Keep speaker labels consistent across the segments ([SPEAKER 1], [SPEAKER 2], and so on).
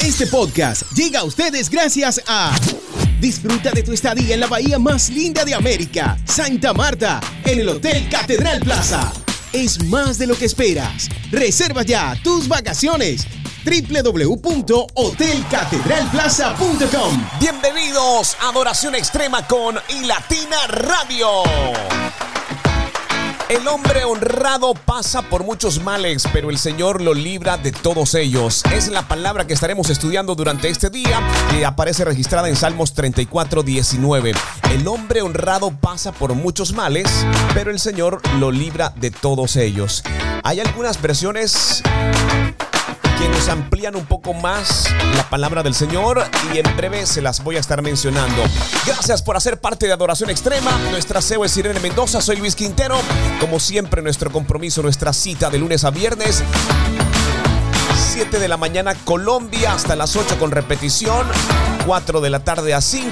[SPEAKER 1] Este podcast llega a ustedes gracias a Disfruta de tu estadía en la bahía más linda de América, Santa Marta, en el Hotel Catedral Plaza. Es más de lo que esperas. Reserva ya tus vacaciones www.hotelcatedralplaza.com
[SPEAKER 2] Bienvenidos a Adoración Extrema con iLatina Radio. El hombre honrado pasa por muchos males, pero el Señor lo libra de todos ellos. Es la palabra que estaremos estudiando durante este día que aparece registrada en Salmos 34, 19. El hombre honrado pasa por muchos males, pero el Señor lo libra de todos ellos. Hay algunas versiones que nos amplían un poco más la palabra del Señor y en breve se las voy a estar mencionando. Gracias por hacer parte de Adoración Extrema. Nuestra CEO es Irene Mendoza, soy Luis Quintero. Como siempre, nuestro compromiso, nuestra cita de lunes a viernes 7 de la mañana Colombia hasta las 8 con repetición. 4 de la tarde a 5.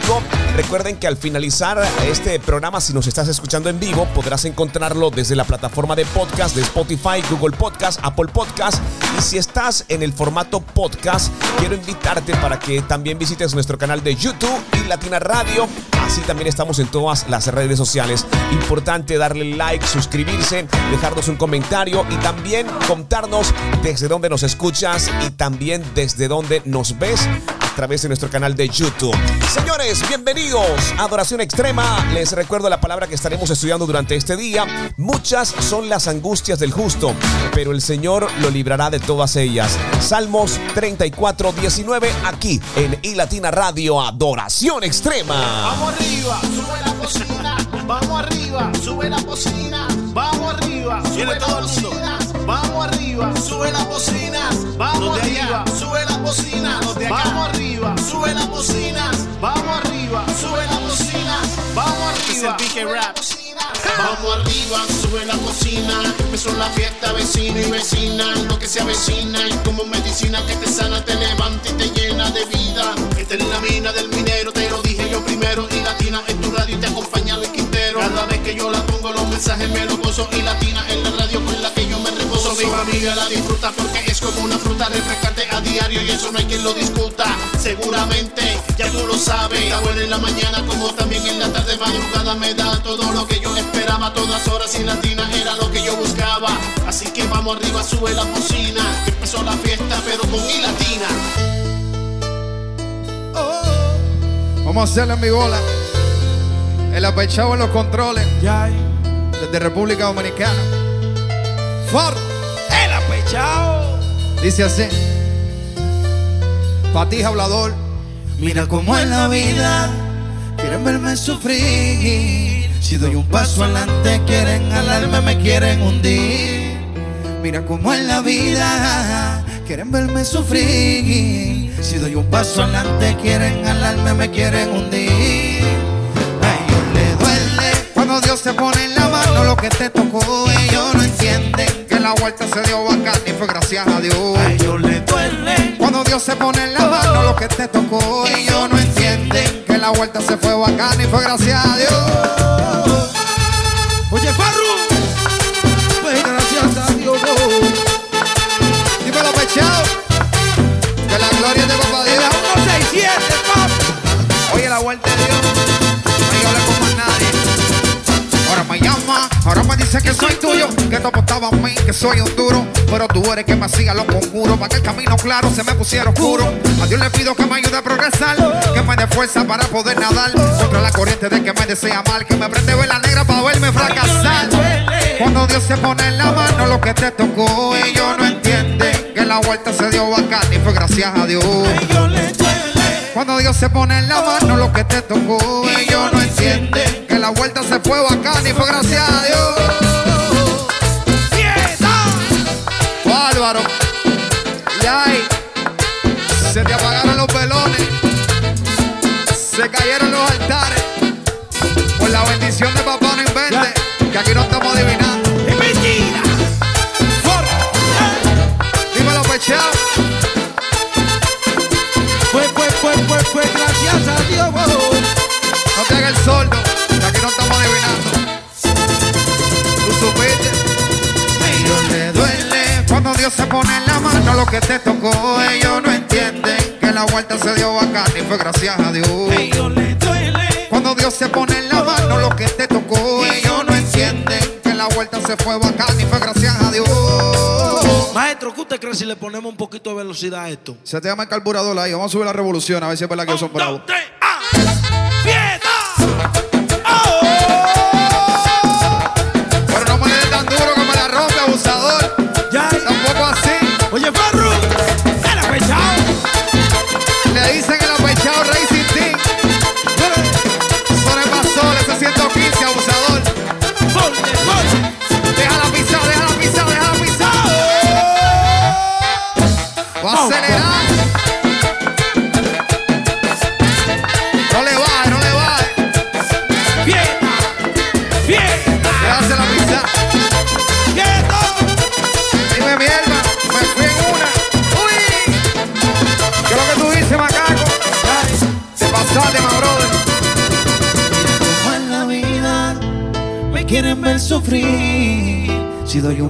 [SPEAKER 2] Recuerden que al finalizar este programa, si nos estás escuchando en vivo, podrás encontrarlo desde la plataforma de podcast de Spotify, Google Podcast, Apple Podcast. Y si estás en el formato podcast, quiero invitarte para que también visites nuestro canal de YouTube y Latina Radio. Así también estamos en todas las redes sociales. Importante darle like, suscribirse, dejarnos un comentario y también contarnos desde dónde nos escuchas y también desde donde nos ves a través de nuestro canal de YouTube. Señores, bienvenidos a Adoración Extrema. Les recuerdo la palabra que estaremos estudiando durante este día. Muchas son las angustias del justo, pero el Señor lo librará de todas ellas. Salmos 34, 19, aquí en iLatina Radio, Adoración Extrema.
[SPEAKER 3] Vamos arriba, sube la cocina. Vamos arriba, sube la cocina. Vamos arriba, sube la cocina. Vamos arriba, sube las bocinas. Vamos arriba, sube las bocinas. Vamos arriba, sube las bocinas. Vamos arriba, sube las bocinas. Vamos arriba. Vamos arriba, sube la cocina. Empezó la fiesta, vecino y vecina. Lo que se avecina y como medicina que te sana, te levanta y te llena de vida. Esta es la mina del minero, te lo dije yo primero. Y latina en tu radio y te acompaña el Quintero. Cada vez que yo la pongo, los mensajes me lo gozo. Y latina en la radio con la Mi familia la disfruta porque es como una fruta refrescante a diario y eso no hay quien lo discuta. Seguramente ya tú lo sabes. Está buena en la mañana como también en la tarde madrugada me da todo lo que yo esperaba. Todas horas y latina era lo que yo buscaba. Así que vamos arriba, sube la cocina. Que empezó la fiesta pero con mi latina.
[SPEAKER 4] Vamos a hacerle en mi bola. El apechado en los controles. Desde República Dominicana. Ford. Apechado. Dice así. Patija hablador.
[SPEAKER 5] Mira cómo es la vida, quieren verme sufrir. Si doy un paso adelante, quieren alarme, me quieren hundir. Mira cómo es la vida, quieren verme sufrir. Si doy un paso adelante, quieren alarme, me quieren hundir. A ellos le duele
[SPEAKER 4] Cuando Dios se pone en la lo que te tocó.
[SPEAKER 5] ellos no entienden.
[SPEAKER 4] Que la vuelta se dio bacán y fue gracias a Dios.
[SPEAKER 5] A ellos le duele.
[SPEAKER 4] Cuando Dios se pone en la mano lo que te tocó.
[SPEAKER 5] Ellos no entienden.
[SPEAKER 4] Que la vuelta se fue bacán y fue gracias a Dios.
[SPEAKER 5] Oye, Farru,
[SPEAKER 4] dice que soy tuyo. Que tú apostabas a mí, que soy un duro. Pero tú eres que me hacía los conjuros. Para que el camino claro se me pusiera oscuro. A Dios le pido que me ayude a progresar. Que me dé fuerza para poder nadar. Contra la corriente de que me desea mal. Que me prende vela negra para verme fracasar. Cuando Dios se pone en la mano lo que te tocó. Ellos no entienden que la vuelta se dio bacán y fue gracias a Dios. Cuando Dios se pone en la mano lo que te tocó, ellos no entienden la vuelta se fue bacán y fue gracias a Dios. Bárbaro. Y ay, se te apagaron los velones, se cayeron los altares. Por la bendición de papá no invente, que aquí no estamos adivinando.
[SPEAKER 5] Es mentira.
[SPEAKER 4] Dímelo, pechado.
[SPEAKER 5] Fue, fue, fue, fue, fue gracias a Dios.
[SPEAKER 4] No te hagas el sordo, Dios se pone en la mano lo que te tocó, ellos no entienden que la vuelta se dio bacán y fue gracias a Dios.
[SPEAKER 5] Ellos le duele.
[SPEAKER 4] Cuando Dios se pone en la mano lo que te tocó, ellos no entienden que la vuelta se fue bacán y fue gracias a Dios.
[SPEAKER 5] Maestro, ¿qué usted cree si le ponemos un poquito de velocidad a esto?
[SPEAKER 4] Se te llama el carburador ahí, vamos a subir la revolución a ver si es verdad que ellos son bravos.
[SPEAKER 5] tres,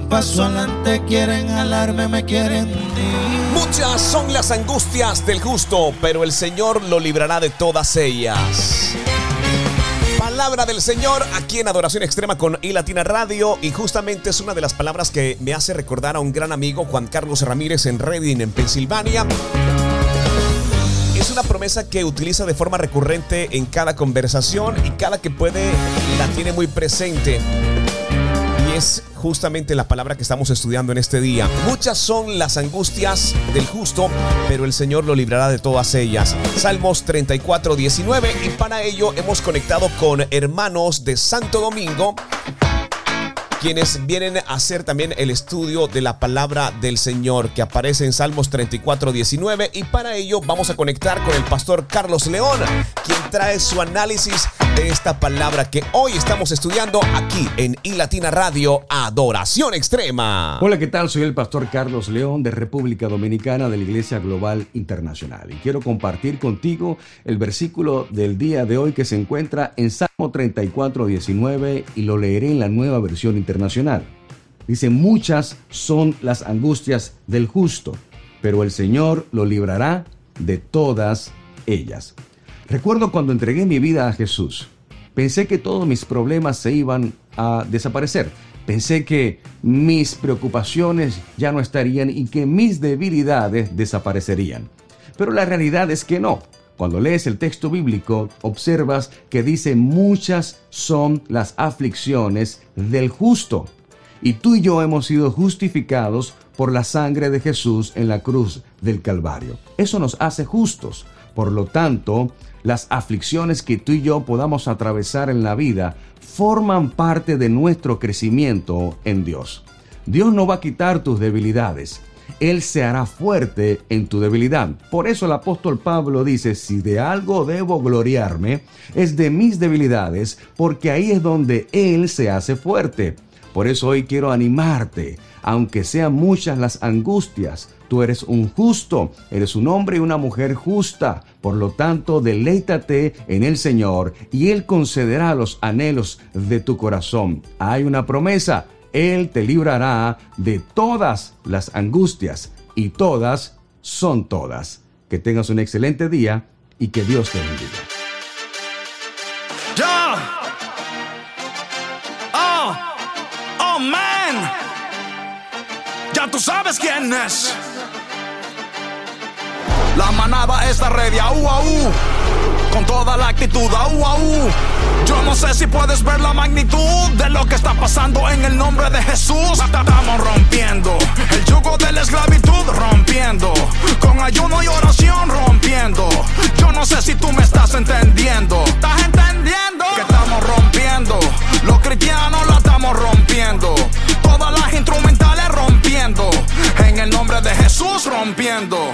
[SPEAKER 5] paso adelante, quieren alarme, me quieren.
[SPEAKER 2] Muchas son las angustias del justo, pero el Señor lo librará de todas ellas. Palabra del Señor aquí en Adoración Extrema con I Latina Radio y justamente es una de las palabras que me hace recordar a un gran amigo Juan Carlos Ramírez en Reading en Pensilvania. Es una promesa que utiliza de forma recurrente en cada conversación y cada que puede la tiene muy presente. Es justamente la palabra que estamos estudiando en este día. Muchas son las angustias del justo, pero el Señor lo librará de todas ellas. Salmos 34, 19. Y para ello hemos conectado con hermanos de Santo Domingo quienes vienen a hacer también el estudio de la palabra del Señor que aparece en Salmos 34, 19 y para ello vamos a conectar con el pastor Carlos León, quien trae su análisis esta palabra que hoy estamos estudiando aquí en iLatina Radio Adoración Extrema.
[SPEAKER 6] Hola, ¿qué tal? Soy el pastor Carlos León de República Dominicana de la Iglesia Global Internacional y quiero compartir contigo el versículo del día de hoy que se encuentra en Salmo 34, 19 y lo leeré en la nueva versión internacional. Dice, muchas son las angustias del justo, pero el Señor lo librará de todas ellas. Recuerdo cuando entregué mi vida a Jesús, pensé que todos mis problemas se iban a desaparecer. Pensé que mis preocupaciones ya no estarían y que mis debilidades desaparecerían. Pero la realidad es que no. Cuando lees el texto bíblico, observas que dice muchas son las aflicciones del justo. Y tú y yo hemos sido justificados por la sangre de Jesús en la cruz del Calvario. Eso nos hace justos. Por lo tanto, las aflicciones que tú y yo podamos atravesar en la vida forman parte de nuestro crecimiento en Dios. Dios no va a quitar tus debilidades. Él se hará fuerte en tu debilidad. Por eso el apóstol Pablo dice, si de algo debo gloriarme, es de mis debilidades, porque ahí es donde Él se hace fuerte. Por eso hoy quiero animarte, aunque sean muchas las angustias, tú eres un justo, eres un hombre y una mujer justa. Por lo tanto, deleítate en el Señor y Él concederá los anhelos de tu corazón. Hay una promesa, Él te librará de todas las angustias y todas son todas. Que tengas un excelente día y que Dios te bendiga.
[SPEAKER 7] Ya. Oh, oh man. Ya tú sabes quién es. La manada está ready, au, au. Con toda la actitud, au, au. Yo no sé si puedes ver la magnitud de lo que está pasando en el nombre de Jesús. Estamos rompiendo el yugo de la esclavitud, rompiendo. Con ayuno y oración, rompiendo. Yo no sé si tú me estás entendiendo. ¿Estás entendiendo? Que estamos rompiendo. Los cristianos la estamos rompiendo. Todas las instrumentales rompiendo. En el nombre de Jesús rompiendo.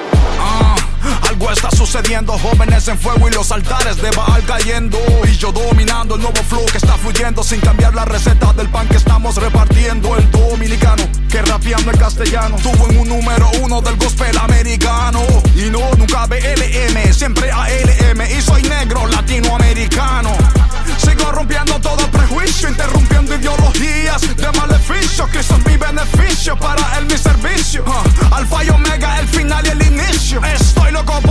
[SPEAKER 7] está sucediendo, jóvenes en fuego y los altares de Baal cayendo. Y yo dominando el nuevo flow que está fluyendo sin cambiar la receta del pan que estamos repartiendo. El dominicano que rapeando en castellano tuvo en un número uno del gospel americano. Y no, nunca BLM, siempre ALM. Y soy negro latinoamericano. Sigo rompiendo todo prejuicio, interrumpiendo ideologías de maleficio. Cristo es mi beneficio, para él mi servicio. Ah, alfa y omega, el final y el inicio.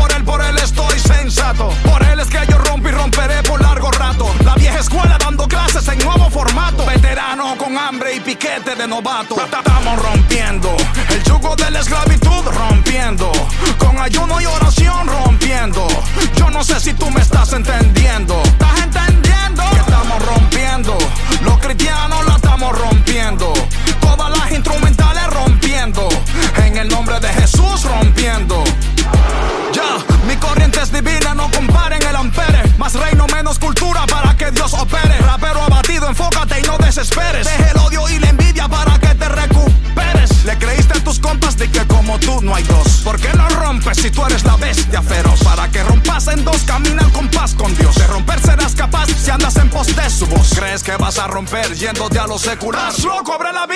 [SPEAKER 7] Por él, por él estoy sensato. Por él es que yo rompo y romperé por largo rato. La vieja escuela dando clases en nuevo formato. Veterano con hambre y piquete de novato. Estamos rompiendo el yugo de la esclavitud, rompiendo. Con ayuno y oración, rompiendo. Yo no sé si tú me estás entendiendo. ¿Estás entendiendo? Que estamos rompiendo. Los cristianos la estamos rompiendo. Todas las instrumentales rompiendo. En el nombre de Jesús rompiendo. Lo secular? Estás loco, abre la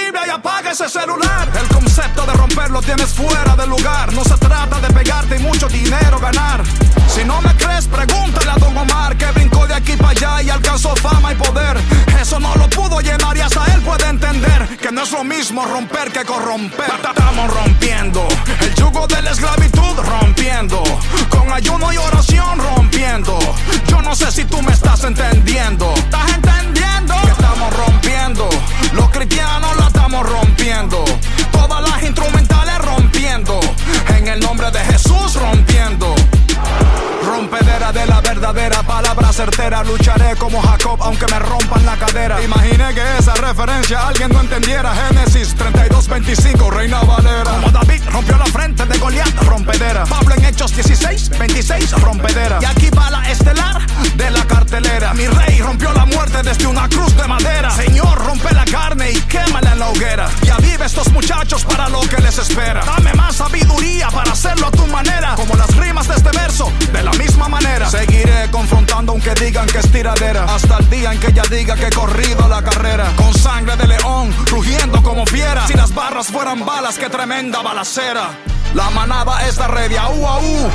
[SPEAKER 7] 26, rompedera. Y aquí va la estelar de la cartelera. Mi rey rompió la muerte desde una cruz de madera. Señor, rompe la carne y quémala en la hoguera. Y aviva estos muchachos para lo que les espera. Dame más sabiduría para hacerlo a tu manera. Como las rimas de este verso, de la misma manera. Seguiré confrontando aunque digan que es tiradera. Hasta el día en que ella diga que he corrido la carrera. Con sangre de león, rugiendo como fiera. Si las barras fueran balas, qué tremenda balacera. La manada está ready, au au.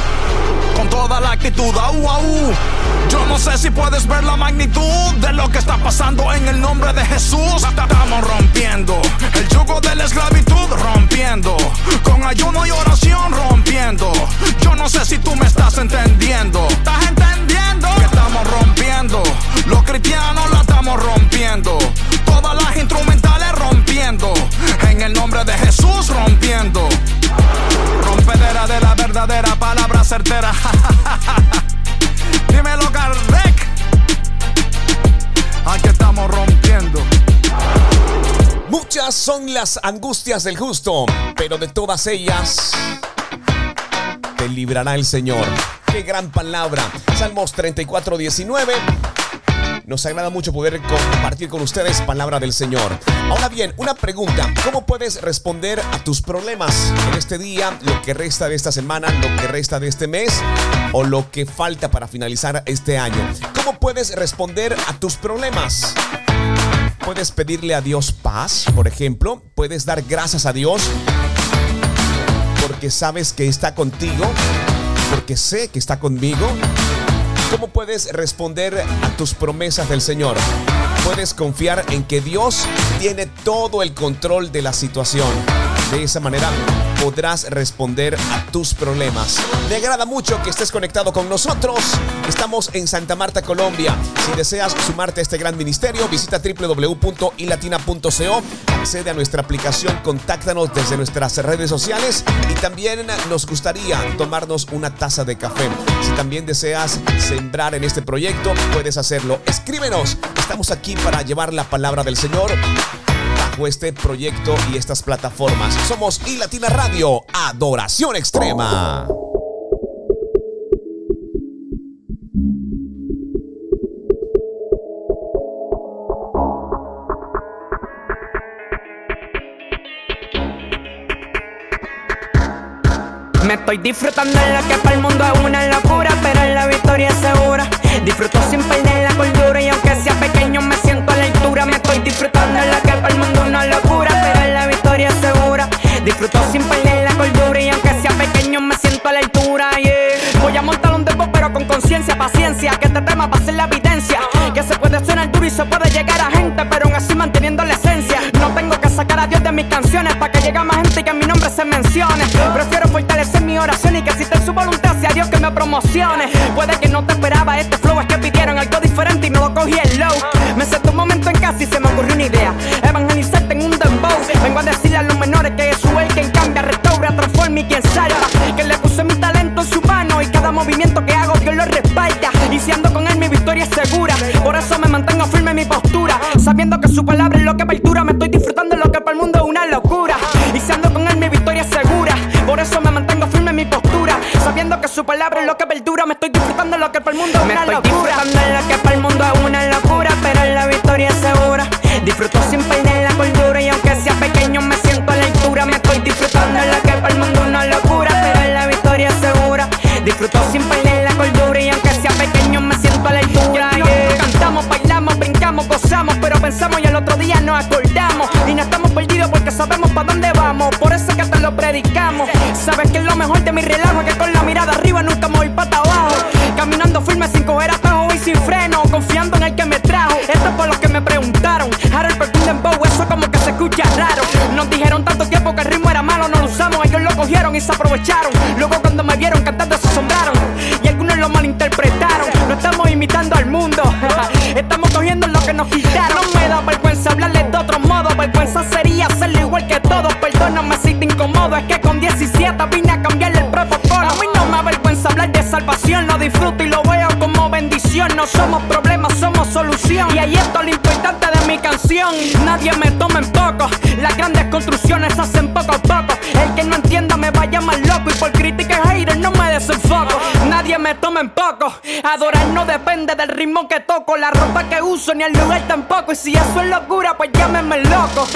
[SPEAKER 7] Toda la actitud, au au. Yo no sé si puedes ver la magnitud de lo que está pasando en el nombre de Jesús. Estamos rompiendo el yugo de la esclavitud, rompiendo. Con ayuno y oración, rompiendo. Yo no sé si tú me estás entendiendo. ¿Estás entendiendo? Que estamos rompiendo. Los cristianos la estamos rompiendo. Todas las instrumentales rompiendo. En el nombre de Jesús rompiendo. De la verdadera palabra certera. Dímelo, Kardec. Aquí estamos rompiendo.
[SPEAKER 2] Muchas son las angustias del justo, pero de todas ellas te librará el Señor. Qué gran palabra. Salmos 34, 19. Nos agrada mucho poder compartir con ustedes palabra del Señor. Ahora bien, una pregunta. ¿Cómo puedes responder a tus problemas en este día, lo que resta de esta semana, lo que resta de este mes o lo que falta para finalizar este año? ¿Cómo puedes responder a tus problemas? Puedes pedirle a Dios paz, por ejemplo. Puedes dar gracias a Dios porque sabes que está contigo, porque sé que está conmigo. ¿Cómo puedes responder a tus promesas del Señor? Puedes confiar en que Dios tiene todo el control de la situación. De esa manera podrás responder a tus problemas. Me agrada mucho que estés conectado con nosotros. Estamos en Santa Marta, Colombia. Si deseas sumarte a este gran ministerio, visita www.ilatina.co, accede a nuestra aplicación, contáctanos desde nuestras redes sociales y también nos gustaría tomarnos una taza de café. Si también deseas sembrar en este proyecto, puedes hacerlo. Escríbenos. Estamos aquí para llevar la palabra del Señor este proyecto y estas plataformas. Somos iLatina Radio, Adoración Extrema.
[SPEAKER 8] Me estoy disfrutando en lo que para el mundo es una locura, pero la victoria es segura. Disfruto sin perder la cordura y aunque disfrutando lo que para el mundo una locura, pero la victoria segura. Disfruto sin perder la cordura y aunque sea pequeño me siento a la altura. Yeah. Voy a montar un demo pero con conciencia, paciencia, que este tema va a ser la evidencia. Que se puede sonar duro y se puede llegar a gente, pero aún así manteniendo la esencia. No tengo que sacar a Dios de mis canciones para que llegue más gente y que mi nombre se mencione. Prefiero fortalecer mi oración y que te su voluntad sea Dios que me promocione. Puede que no te esperaba este flow, es que pidieron algo diferente y me lo cogí el low. Me senté un momento en casa y se me ocurrió Que le puse mi talento en su mano y cada movimiento que hago Dios lo respalda. Y si ando con él mi victoria es segura. Por eso me mantengo firme en mi postura. Sabiendo que su palabra es lo que apertura. Me estoy disfrutando de lo que para el mundo es una locura. Y si ando con él mi victoria es segura. Por eso me mantengo firme en mi postura. Sabiendo que su palabra es lo que perdura. Me estoy disfrutando de lo que para el mundo es una locura. disfrutando de lo que para el mundo es una locura. Pero la victoria es segura. Disfruto sin perder predicamos. Sabes que es lo mejor de mi relajo. Que con la mirada arriba nunca me voy para abajo. Caminando firme sin coger atajo y sin freno. Confiando en el que me trajo. Esto es por lo que me preguntaron. Harold Perkin Dembow, eso como que se escucha raro. Nos dijeron tanto tiempo que el ritmo era malo, no lo usamos. Ellos lo cogieron y se aprovecharon. Luego cuando me vieron cantando somos problemas, somos solución. Y ahí está lo importante de mi canción. Nadie me toma en poco. Las grandes construcciones hacen poco a poco. El que no entienda me vaya más loco. Y por crítica y hater no me desenfoco. Nadie me toma en poco. Adorar no depende del ritmo que toco. La ropa que uso ni el lugar tampoco. Y si eso es locura, pues llámenme loco.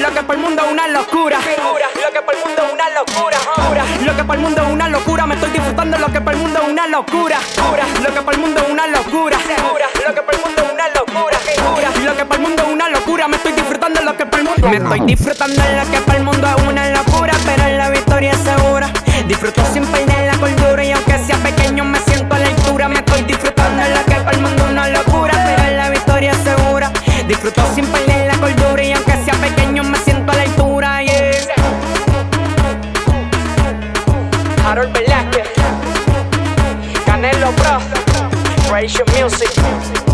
[SPEAKER 8] Lo que por el mundo es una locura. Lo que por el mundo es una locura. Lo que por el mundo es una locura. Me estoy disfrutando lo que por el mundo es una locura. Lo que por el mundo es una locura. Me estoy disfrutando lo que por el mundo es una locura. Pero la victoria es segura. Disfruto sin perder la cordura. Y aunque sea pequeño, me siento a la altura. Me estoy disfrutando lo que por el mundo es una locura. Pero la victoria es segura. Disfruto sin perder la cordura. Y aunque sea pequeño, me siento a la altura. Yeah. Harold Velázquez, Canelo Bros, Ratio Music.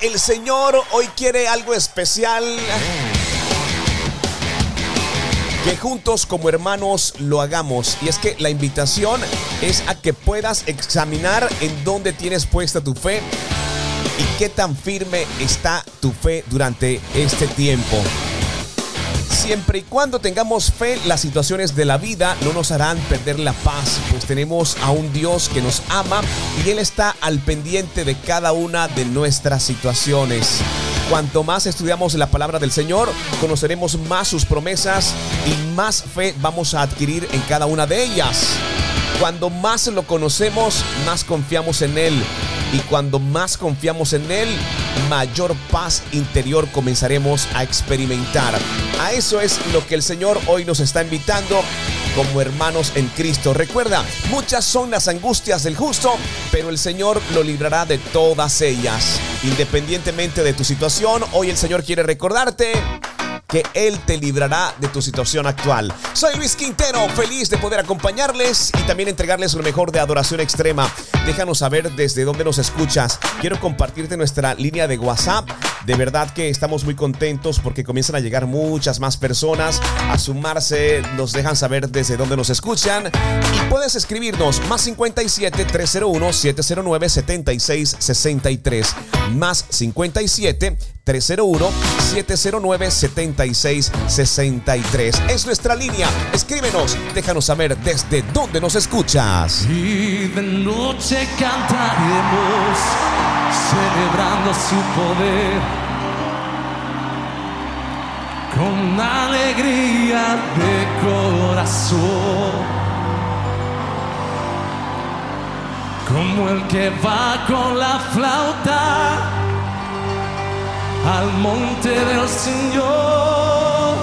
[SPEAKER 2] El Señor hoy quiere algo especial. Que juntos como hermanos lo hagamos. Y es que la invitación es a que puedas examinar en dónde tienes puesta tu fe y qué tan firme está tu fe durante este tiempo. Siempre y cuando tengamos fe, las situaciones de la vida no nos harán perder la paz, pues tenemos a un Dios que nos ama y Él está al pendiente de cada una de nuestras situaciones. Cuanto más estudiamos la palabra del Señor, conoceremos más sus promesas y más fe vamos a adquirir en cada una de ellas. Cuando más lo conocemos, más confiamos en Él. Y cuando más confiamos en Él, mayor paz interior comenzaremos a experimentar. A eso es lo que el Señor hoy nos está invitando como hermanos en Cristo. Recuerda, muchas son las angustias del justo, pero el Señor lo librará de todas ellas. Independientemente de tu situación, hoy el Señor quiere recordarte que Él te librará de tu situación actual. Soy Luis Quintero, feliz de poder acompañarles y también entregarles lo mejor de adoración extrema. Déjanos saber desde dónde nos escuchas. Quiero compartirte nuestra línea de WhatsApp. De verdad que estamos muy contentos porque comienzan a llegar muchas más personas a sumarse. Nos dejan saber desde dónde nos escuchan. Y puedes escribirnos más 57 301 709 76 63. Más 57 301 709 76 63. Es nuestra línea. Escríbenos, déjanos saber desde dónde nos escuchas.
[SPEAKER 9] Y de noche cantaremos, celebrando su poder. Con alegría de corazón. Como el que va con la flauta al monte del Señor.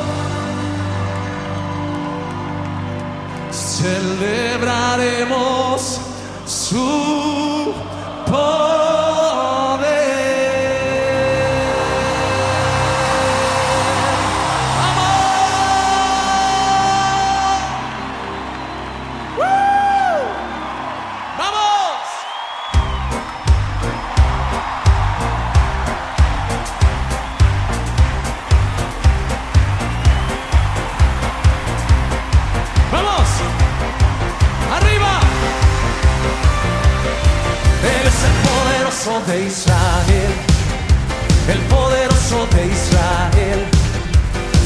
[SPEAKER 9] Celebraremos su. poderoso de Israel, el poderoso de Israel.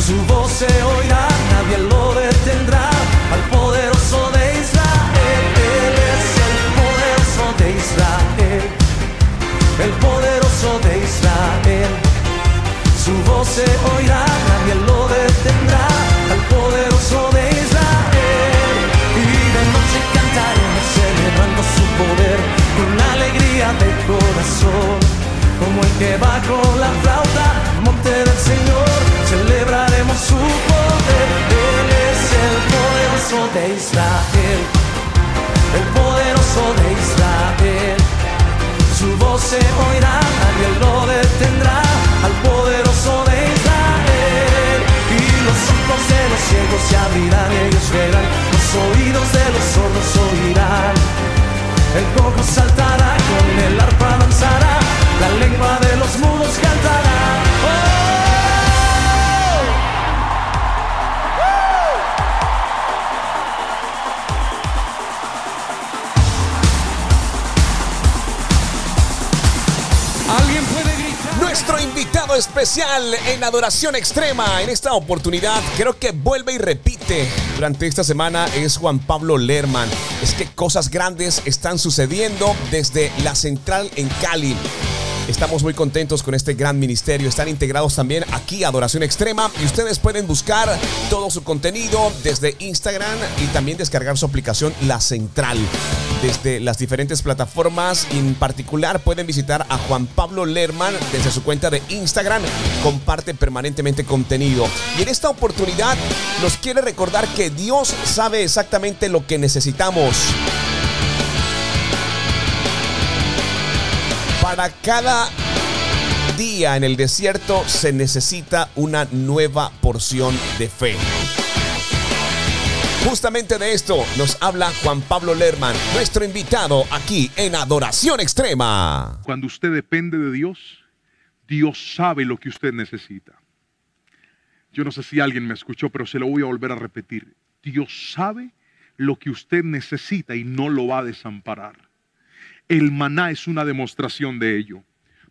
[SPEAKER 9] Su voz se oirá, nadie lo detendrá al poderoso de Israel. Él es el poderoso de Israel, el poderoso de Israel. Su voz se oirá, nadie lo detendrá al poderoso de Israel. Y de noche cantaremos celebrando su poder con alegría del corazón. Como el que va con la flauta, monte del Señor, celebraremos su poder. Él es el poderoso de Israel. El poderoso de Israel. Su voz se oirá, nadie lo detendrá. Al poderoso de Israel. Y los ojos de los ciegos se abrirán ellos verán. Saltará, con el arpa
[SPEAKER 2] especial en Adoración Extrema en esta oportunidad creo que vuelve y repite durante esta semana es Juan Pablo Lerman. Es que cosas grandes están sucediendo desde la central en Cali. Estamos muy contentos con este gran ministerio. Están integrados también aquí Adoración Extrema y ustedes pueden buscar todo su contenido desde Instagram y también descargar su aplicación La Central. Desde las diferentes plataformas, en particular pueden visitar a Juan Pablo Lerman desde su cuenta de Instagram. Comparte permanentemente contenido. Y en esta oportunidad nos quiere recordar que Dios sabe exactamente lo que necesitamos. Para cada día en el desierto se necesita una nueva porción de fe. Justamente de esto nos habla Juan Pablo Lerman, nuestro invitado aquí en Adoración Extrema.
[SPEAKER 10] Cuando usted depende de Dios, Dios sabe lo que usted necesita. Yo no sé si alguien me escuchó, pero se lo voy a volver a repetir. Dios sabe lo que usted necesita y no lo va a desamparar. El maná es una demostración de ello.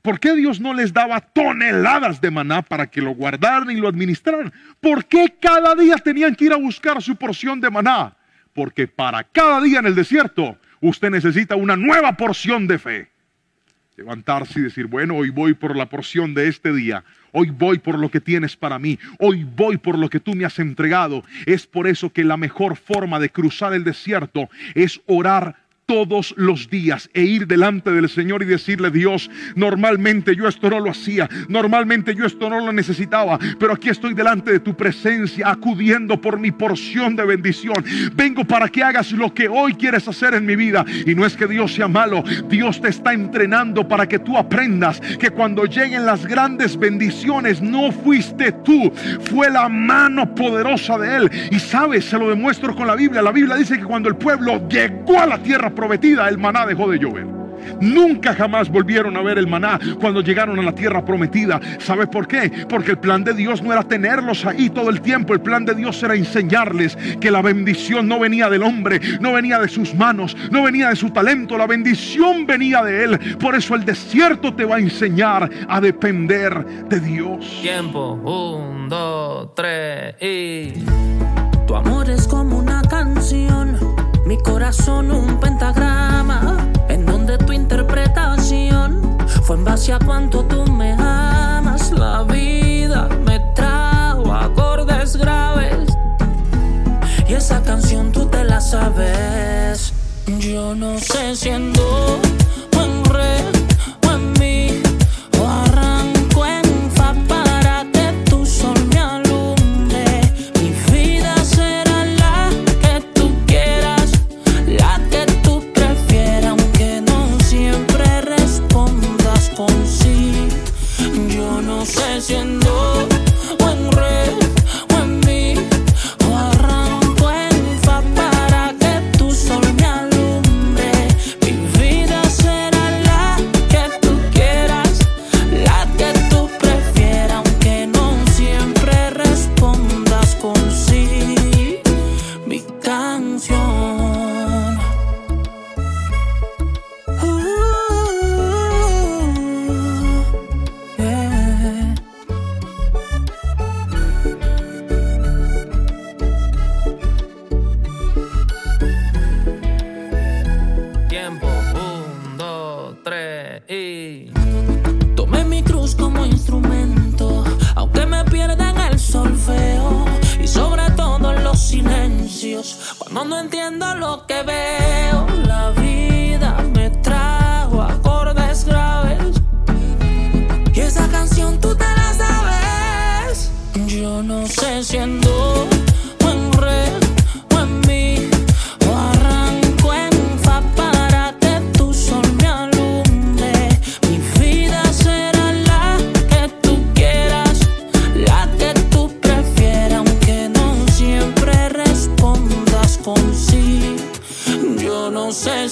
[SPEAKER 10] ¿Por qué Dios no les daba toneladas de maná para que lo guardaran y lo administraran? ¿Por qué cada día tenían que ir a buscar su porción de maná? Porque para cada día en el desierto usted necesita una nueva porción de fe. Levantarse y decir, bueno, hoy voy por la porción de este día. Hoy voy por lo que tienes para mí. Hoy voy por lo que tú me has entregado. Es por eso que la mejor forma de cruzar el desierto es orar todos los días e ir delante del Señor y decirle, Dios, normalmente yo esto no lo hacía, normalmente yo esto no lo necesitaba, pero aquí estoy delante de tu presencia, acudiendo por mi porción de bendición. Vengo para que hagas lo que hoy quieres hacer en mi vida. Y no es que Dios sea malo, Dios te está entrenando para que tú aprendas que cuando lleguen las grandes bendiciones, no fuiste tú, fue la mano poderosa de Él. Y sabes, se lo demuestro con la Biblia. La Biblia dice que cuando el pueblo llegó a la tierra prometida, el maná dejó de llover. Nunca jamás volvieron a ver el maná cuando llegaron a la tierra prometida. ¿Sabes por qué? Porque el plan de Dios no era tenerlos ahí todo el tiempo. El plan de Dios era enseñarles que la bendición no venía del hombre, no venía de sus manos, no venía de su talento. La bendición venía de Él. Por eso el desierto te va a enseñar a depender de Dios.
[SPEAKER 11] Tiempo, un, dos, tres y. Tu amor es como una canción, mi corazón un pentagrama, en donde tu interpretación fue en base a cuánto tú me amas. La vida me trajo acordes graves, y esa canción tú te la sabes. Yo no sé si en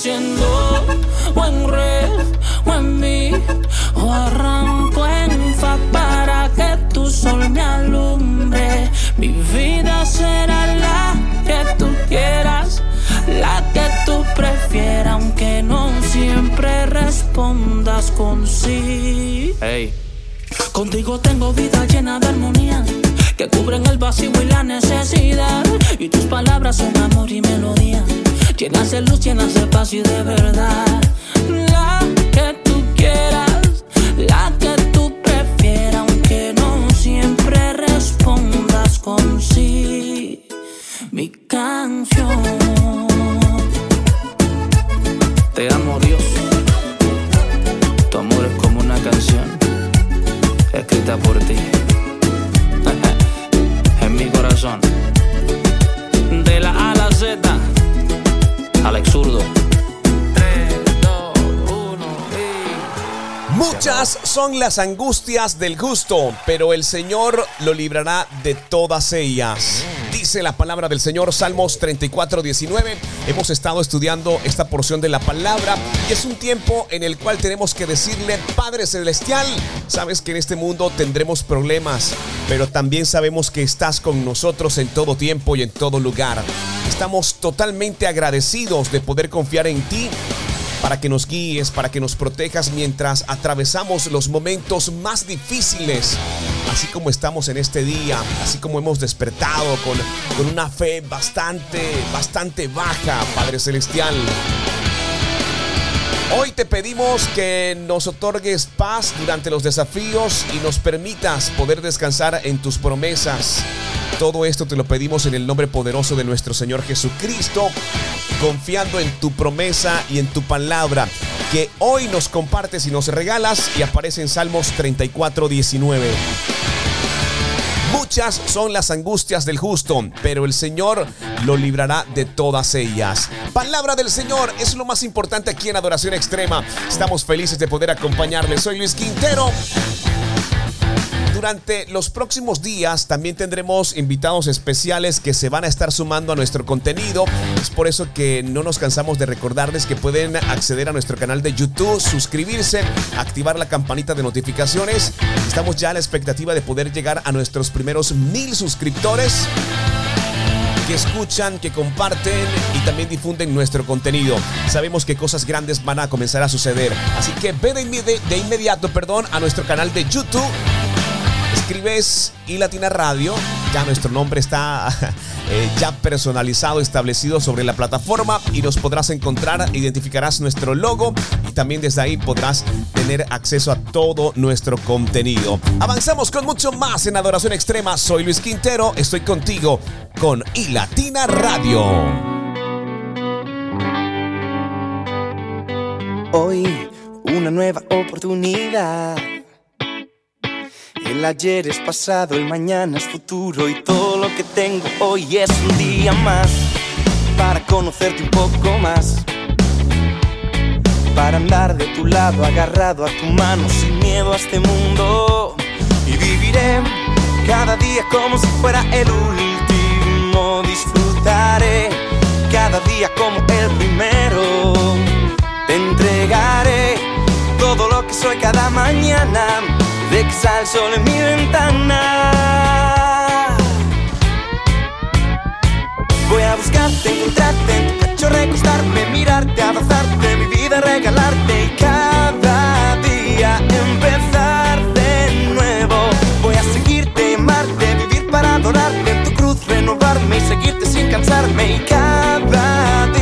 [SPEAKER 11] no sé si en do o en re o en mi o arranco en fa para que tu sol me alumbre. Mi vida será la que tú quieras, la que tú prefieras, aunque no siempre respondas con sí. Hey. Contigo tengo vida llena de armonía que cubren el vacío y la necesidad. Y tus palabras son amor y melodía, llenas de luz, llenas de paz y de verdad. La que tú quieras, la
[SPEAKER 2] Muchas son las angustias del gusto, pero el Señor lo librará de todas ellas. Dice la palabra del Señor, Salmos 34, 19. Hemos estado estudiando esta porción de la palabra y es un tiempo en el cual tenemos que decirle, Padre Celestial, sabes que en este mundo tendremos problemas, pero también sabemos que estás con nosotros en todo tiempo y en todo lugar. Estamos totalmente agradecidos de poder confiar en ti para que nos guíes, para que nos protejas mientras atravesamos los momentos más difíciles, así como estamos en este día, así como hemos despertado con, con una fe bastante, bastante baja, Padre Celestial. Hoy te pedimos que nos otorgues paz durante los desafíos y nos permitas poder descansar en tus promesas. Todo esto te lo pedimos en el nombre poderoso de nuestro Señor Jesucristo, confiando en tu promesa y en tu palabra, que hoy nos compartes y nos regalas y aparece en Salmos 34, 19. Muchas son las angustias del justo, pero el Señor lo librará de todas ellas. Palabra del Señor es lo más importante aquí en Adoración Extrema. Estamos felices de poder acompañarles. Soy Luis Quintero. Durante los próximos días también tendremos invitados especiales que se van a estar sumando a nuestro contenido. Es por eso que no nos cansamos de recordarles que pueden acceder a nuestro canal de YouTube, suscribirse, activar la campanita de notificaciones. Estamos ya a la expectativa de poder llegar a nuestros primeros mil suscriptores que escuchan, que comparten y también difunden nuestro contenido. Sabemos que cosas grandes van a comenzar a suceder. Así que ve de, inmedi- de inmediato perdón, a nuestro canal de YouTube. Escribes y Latina Radio. Ya nuestro nombre está eh, ya personalizado, establecido sobre la plataforma y nos podrás encontrar, identificarás nuestro logo y también desde ahí podrás tener acceso a todo nuestro contenido. Avanzamos con mucho más en Adoración Extrema. Soy Luis Quintero, estoy contigo con iLatina Radio.
[SPEAKER 12] Hoy una nueva oportunidad. El ayer es pasado, el mañana es futuro y todo lo que tengo hoy es un día más para conocerte un poco más. Para andar de tu lado, agarrado a tu mano, sin miedo a este mundo. Y viviré cada día como si fuera el último. Disfrutaré cada día como el primero. Te entregaré todo lo que soy cada mañana. De que sale el sol en mi ventana. Voy a buscarte, encontrarte en tu pecho, recostarme, mirarte, abrazarte, mi vida regalarte y cada día empezar de nuevo. Voy a seguirte, amarte, vivir para adorarte en tu cruz, renovarme y seguirte sin cansarme y cada día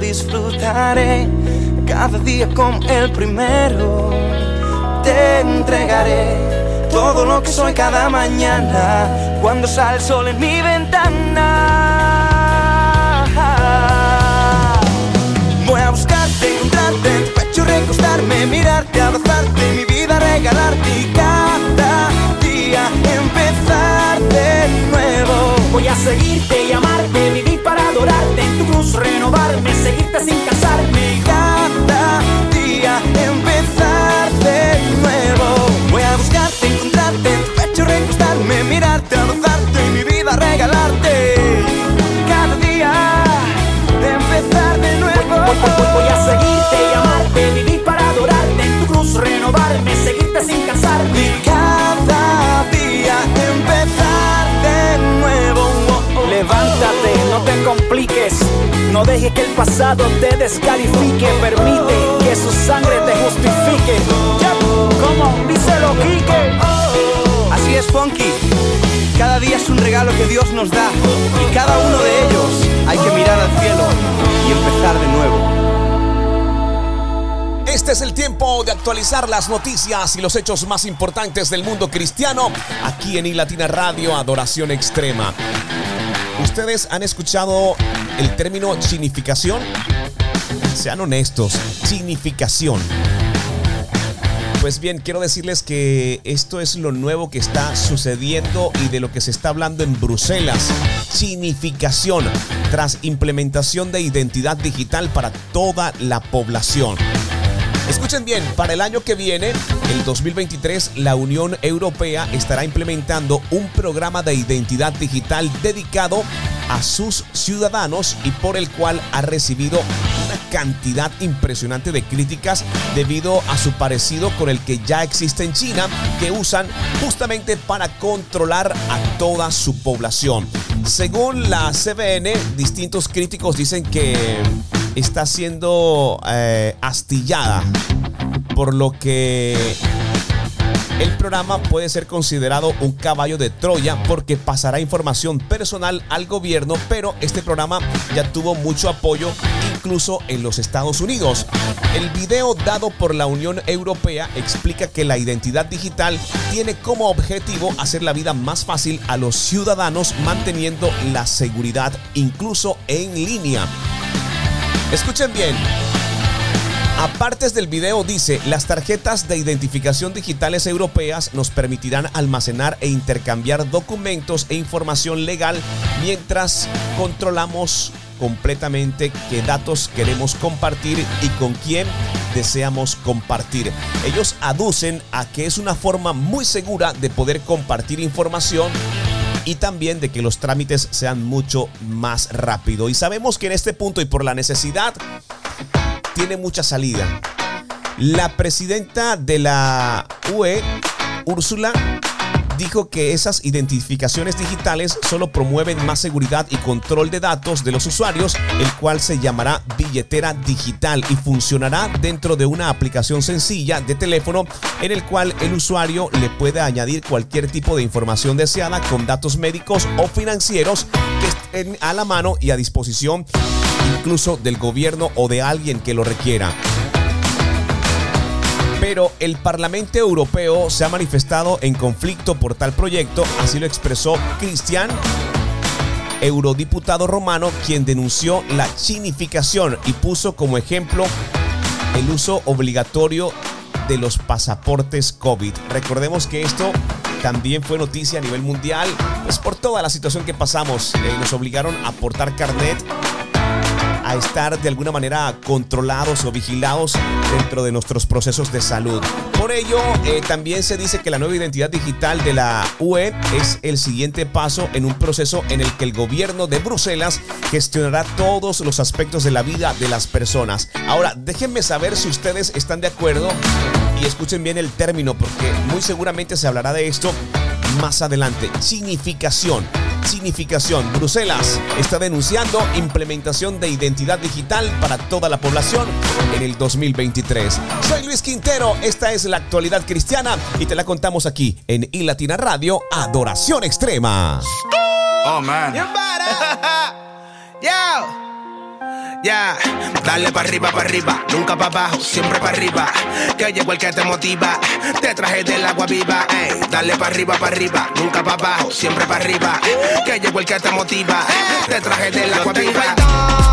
[SPEAKER 12] Disfrutaré cada día como el primero. Te entregaré todo lo que soy cada mañana cuando sale el sol en mi ventana. Voy a buscarte, encontrarte en tu pecho, recostarme, mirarte, abrazarte, mi vida regalarte y cada día empezar de nuevo.
[SPEAKER 13] Voy a seguirte y amarte, vivir para adorarte, en tu cruz renovarme,
[SPEAKER 12] Voy, a
[SPEAKER 13] seguirte y amarte, vivir para adorarte, en tu cruz renovarme, seguirte sin cansarme.
[SPEAKER 12] Y cada día empezar de nuevo. Oh, oh,
[SPEAKER 13] Levántate, no te compliques. No dejes que el pasado te descalifique. Permite que su sangre te justifique. Ya, Como díselo, Quique.
[SPEAKER 12] Así es, Funky. Cada día es un regalo que Dios nos da. Y cada uno de ellos hay que mirar al cielo y empezar de nuevo.
[SPEAKER 2] Este es el tiempo de actualizar las noticias y los hechos más importantes del mundo cristiano aquí en iLatina Radio Adoración Extrema. ¿Ustedes han escuchado el término significación? Sean honestos, significación. Pues bien, quiero decirles que esto es lo nuevo que está sucediendo y de lo que se está hablando en Bruselas. Significación tras implementación de identidad digital para toda la población. Escuchen bien, para el año que viene, el 2023, la Unión Europea estará implementando un programa de identidad digital dedicado a sus ciudadanos y por el cual ha recibido cantidad impresionante de críticas debido a su parecido con el que ya existe en China, que usan justamente para controlar a toda su población. Según la CBN, distintos críticos dicen que está siendo eh, astillada, por lo que el programa puede ser considerado un caballo de Troya porque pasará información personal al gobierno, pero este programa ya tuvo mucho apoyo incluso en los Estados Unidos. El video dado por la Unión Europea explica que la identidad digital tiene como objetivo hacer la vida más fácil a los ciudadanos manteniendo la seguridad incluso en línea. Escuchen bien. Aparte del video dice, las tarjetas de identificación digitales europeas nos permitirán almacenar e intercambiar documentos e información legal mientras controlamos completamente qué datos queremos compartir y con quién deseamos compartir. Ellos aducen a que es una forma muy segura de poder compartir información y también de que los trámites sean mucho más rápido. Y sabemos que en este punto y por la necesidad tiene mucha salida. La presidenta de la UE, Úrsula, dijo que esas identificaciones digitales solo promueven más seguridad y control de datos de los usuarios, el cual se llamará billetera digital y funcionará dentro de una aplicación sencilla de teléfono en el cual el usuario le puede añadir cualquier tipo de información deseada con datos médicos o financieros que estén a la mano y a disposición incluso del gobierno o de alguien que lo requiera. Pero el Parlamento Europeo se ha manifestado en conflicto por tal proyecto, así lo expresó Cristian, eurodiputado romano, quien denunció la chinificación y puso como ejemplo el uso obligatorio de los pasaportes COVID. Recordemos que esto también fue noticia a nivel mundial, pues por toda la situación que pasamos. Eh, nos obligaron a portar carnet a estar de alguna manera controlados o vigilados dentro de nuestros procesos de salud. Por ello, eh, también se dice que la nueva identidad digital de la UE es el siguiente paso en un proceso en el que el gobierno de Bruselas gestionará todos los aspectos de la vida de las personas. Ahora, déjenme saber si ustedes están de acuerdo y escuchen bien el término porque muy seguramente se hablará de esto más adelante. Significación. Significación. Bruselas está denunciando implementación de identidad digital para toda la población en el 2023. Soy Luis Quintero, esta es la actualidad cristiana y te la contamos aquí en iLatina Radio Adoración Extrema.
[SPEAKER 14] Oh man. Ya, dale para arriba, para arriba, nunca para abajo, siempre para arriba. Que llegó el que te motiva, te traje del agua viva. Ey, dale para arriba, para arriba, nunca para abajo, siempre para arriba. Que llegó el que te motiva, te traje del agua viva.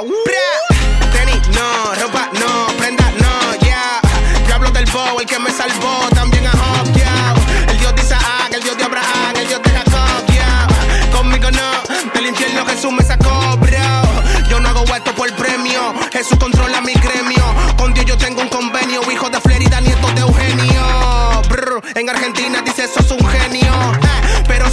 [SPEAKER 14] Tenis, no, ropa, no, prenda, no, ya. Yo hablo del bow, el que me salvó, también a Job, ya. El Dios de Isaac, el Dios de Abraham, el Dios de Jacob, ya. Conmigo no, del infierno Jesús me sacó, bro. Yo no hago esto por premio, Jesús controla mi gremio. Con Dios yo tengo un convenio, hijo de Florida, nieto de Eugenio. Brr, en Argentina dice sos un genio,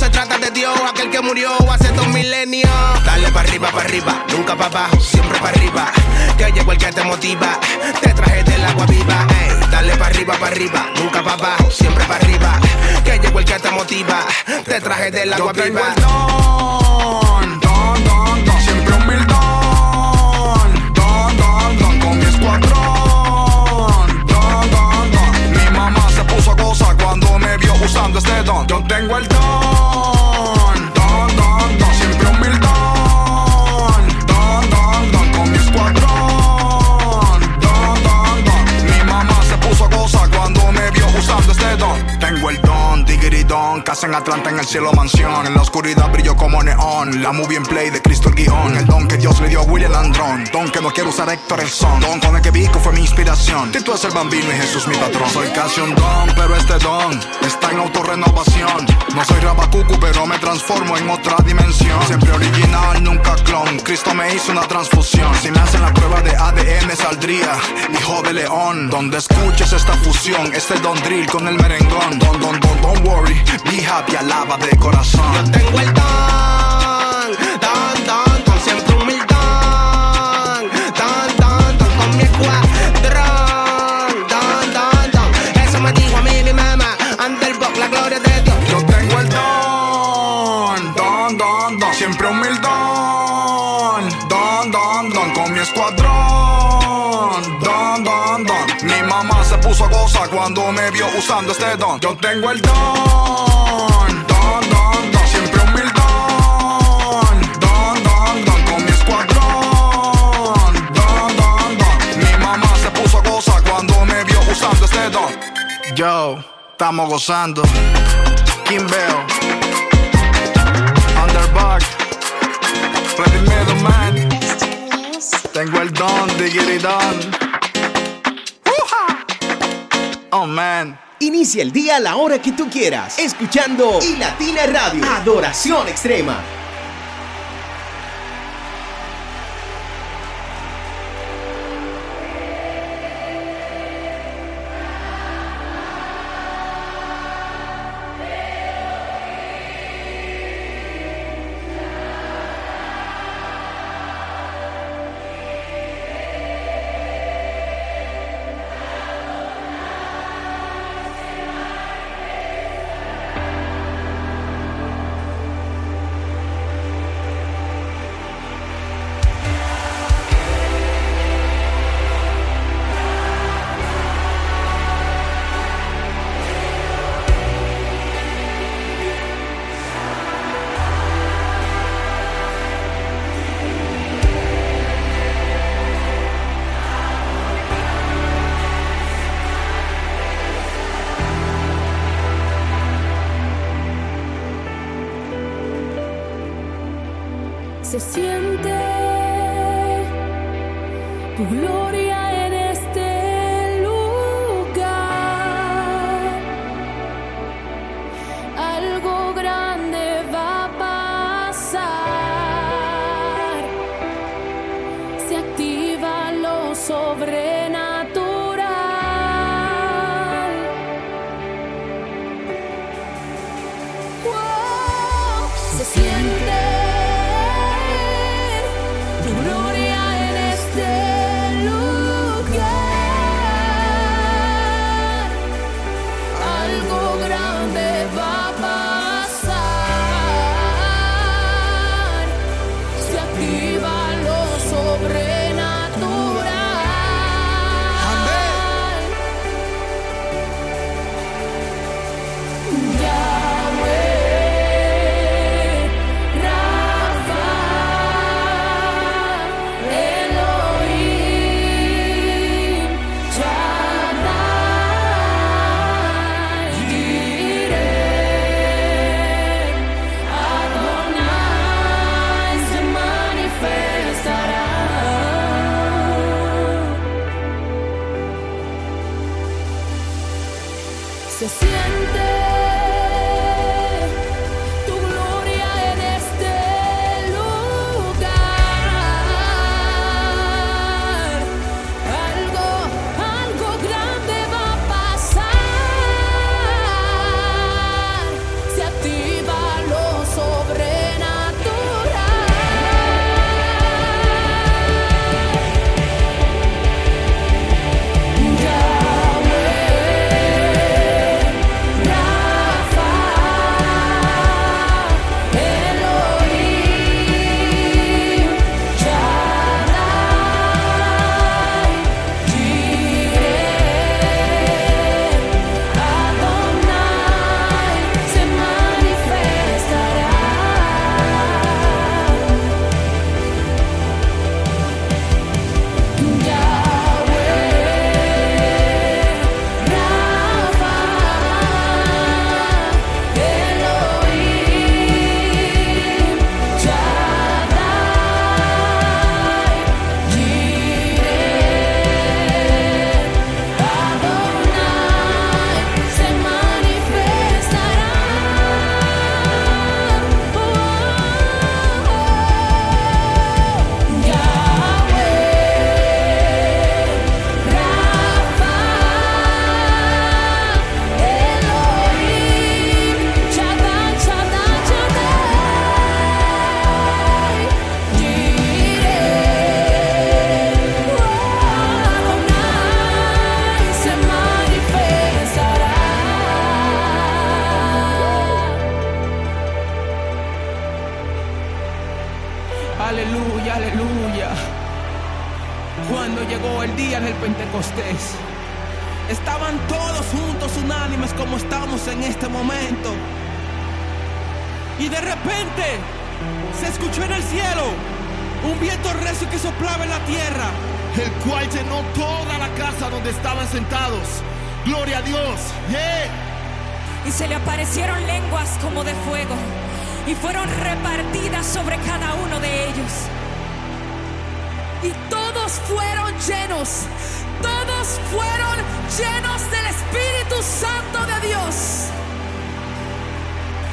[SPEAKER 14] se trata de Dios, aquel que murió hace dos milenios. Dale para arriba, para arriba, nunca para abajo, siempre para arriba. Que llegó el que te motiva, te traje del agua viva. Ey, dale para arriba, para arriba, nunca para abajo, siempre para arriba. Que llegó el que te motiva, te traje del agua
[SPEAKER 7] Yo
[SPEAKER 14] viva.
[SPEAKER 7] el don, don, don, don, siempre humildón, don, don, don, con mi escuadrón, don, don, don. Mi mamá se puso cosa cuando me vio usando este don. Yo tengo el don, don, casa en Atlanta en el cielo mansión. En la oscuridad brillo como neón. La movie en play de Cristo el guion. El don que Dios le dio a William Landrón. Don que no quiero usar Héctor el son. Don con el que Vico fue mi inspiración. Tito es el bambino y Jesús mi patrón. Soy casi un don, pero este don está en autorrenovación. No soy rabacucu, pero me transformo en otra dimensión. Siempre original, nunca clon. Cristo me hizo una transfusión. Si me hacen la prueba de ADN, saldría hijo de león. Donde escuches esta fusión, este don drill con el merengón. Don, don, don, don't worry, be happy, alaba de corazón. Usando este don. Yo tengo el don, don, don, don, siempre humildón, don, don, don, con mi escuadrón, don, don, don. Mi mamá se puso cosa cuando me vio usando este don. Yo, estamos gozando. Kim Bell, Underbug, Freddy Middleman. Tengo el don, diggity don. Oh man.
[SPEAKER 15] Inicia el día a la hora que tú quieras, escuchando y Latina Radio, Adoración Extrema.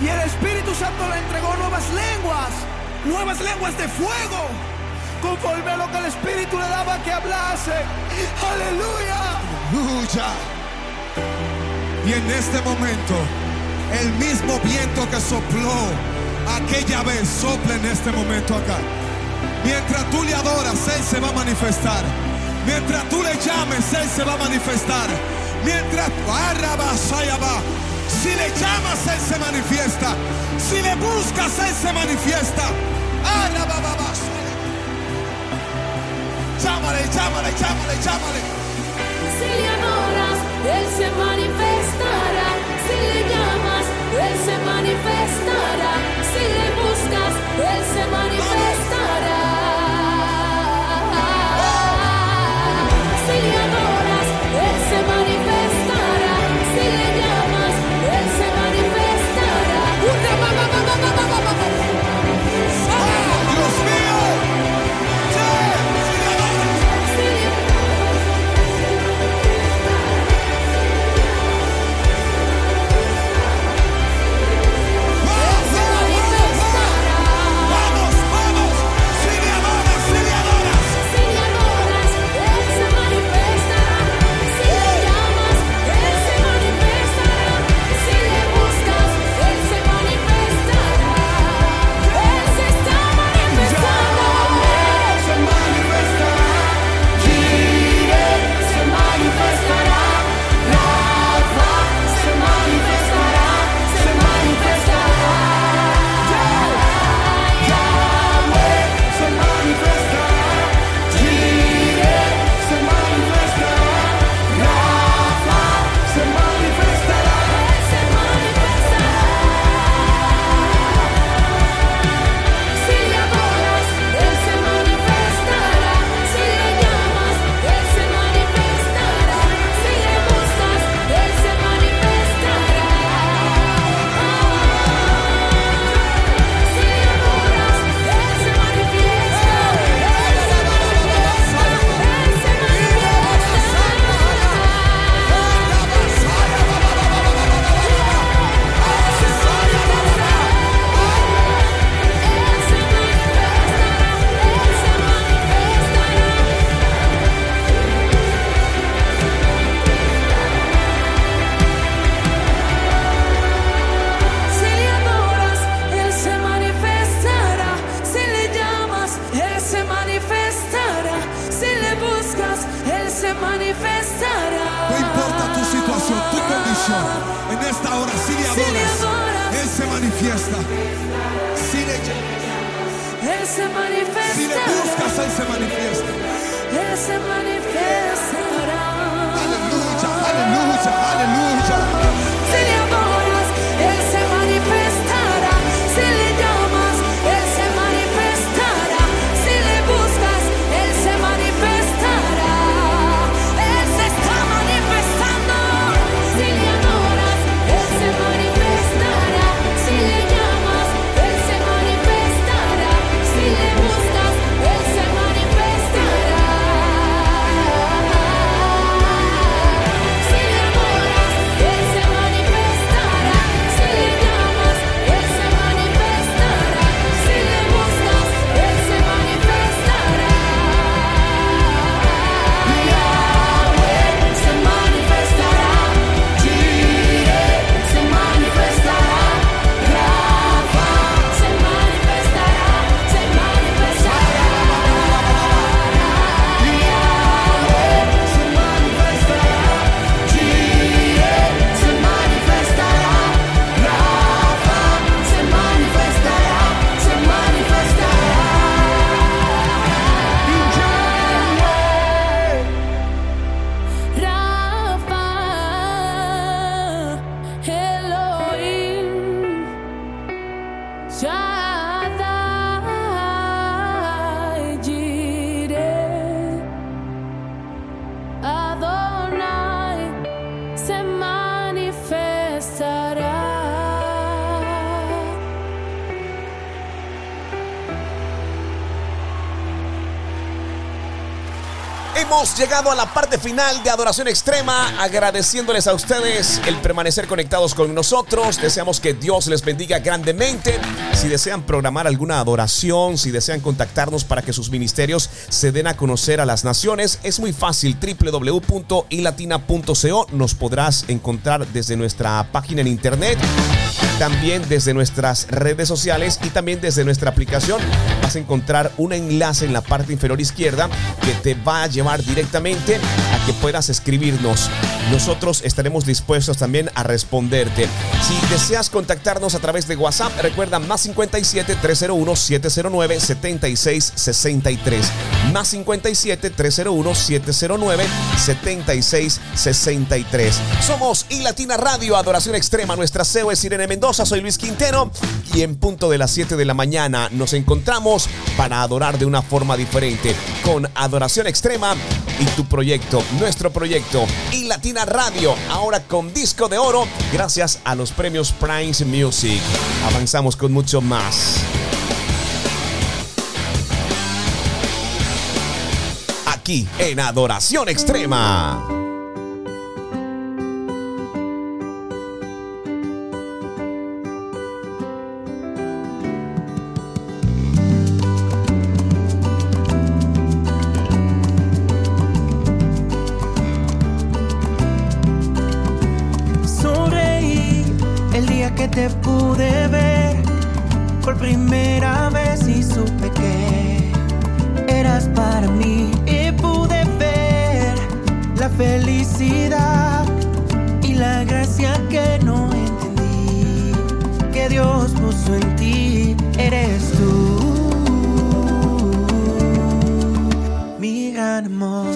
[SPEAKER 16] Y el
[SPEAKER 17] Espíritu Santo
[SPEAKER 18] le entregó nuevas lenguas, nuevas lenguas de fuego, conforme a lo que el Espíritu le daba que hablase. Aleluya.
[SPEAKER 19] Aleluya. Y en este momento, el mismo viento que sopló aquella vez sopla en este momento acá. Mientras tú le adoras, Él se va a manifestar. Mientras tú le llames, Él se va a manifestar. Mientras Arrabasayaba, si le llamas, Él se manifiesta. Si le buscas, Él se manifiesta. Arrabababasaya. Llámale, llámale, llámale, llámale.
[SPEAKER 17] Si le adoras, Él se manifestará. Si le llamas, Él se manifestará. Si le buscas, Él se manifestará.
[SPEAKER 2] Llegado a la parte final de Adoración Extrema, agradeciéndoles a ustedes el permanecer conectados con nosotros. Deseamos que Dios les bendiga grandemente. Si desean programar alguna adoración, si desean contactarnos para que sus ministerios se den a conocer a las naciones, es muy fácil. www.ilatina.co nos podrás encontrar desde nuestra página en internet, también desde nuestras redes sociales y también desde nuestra aplicación. Vas a encontrar un enlace en la parte inferior izquierda que te va a llevar directamente a que puedas escribirnos. Nosotros estaremos dispuestos también a responderte. Si deseas contactarnos a través de WhatsApp, recuerda más 57 301 709 7663. Más 57 301 709 7663. Somos y Radio, Adoración Extrema. Nuestra CEO es Irene Mendoza, soy Luis Quintero y en punto de las 7 de la mañana nos encontramos para adorar de una forma diferente con Adoración Extrema y tu proyecto, nuestro proyecto y Latina Radio, ahora con disco de oro gracias a los premios Primes Music. Avanzamos con mucho más. Aquí en Adoración Extrema.
[SPEAKER 5] Primera vez y supe que eras para mí. Y pude ver la felicidad y la gracia que no entendí que Dios puso en ti. Eres tú mi gran amor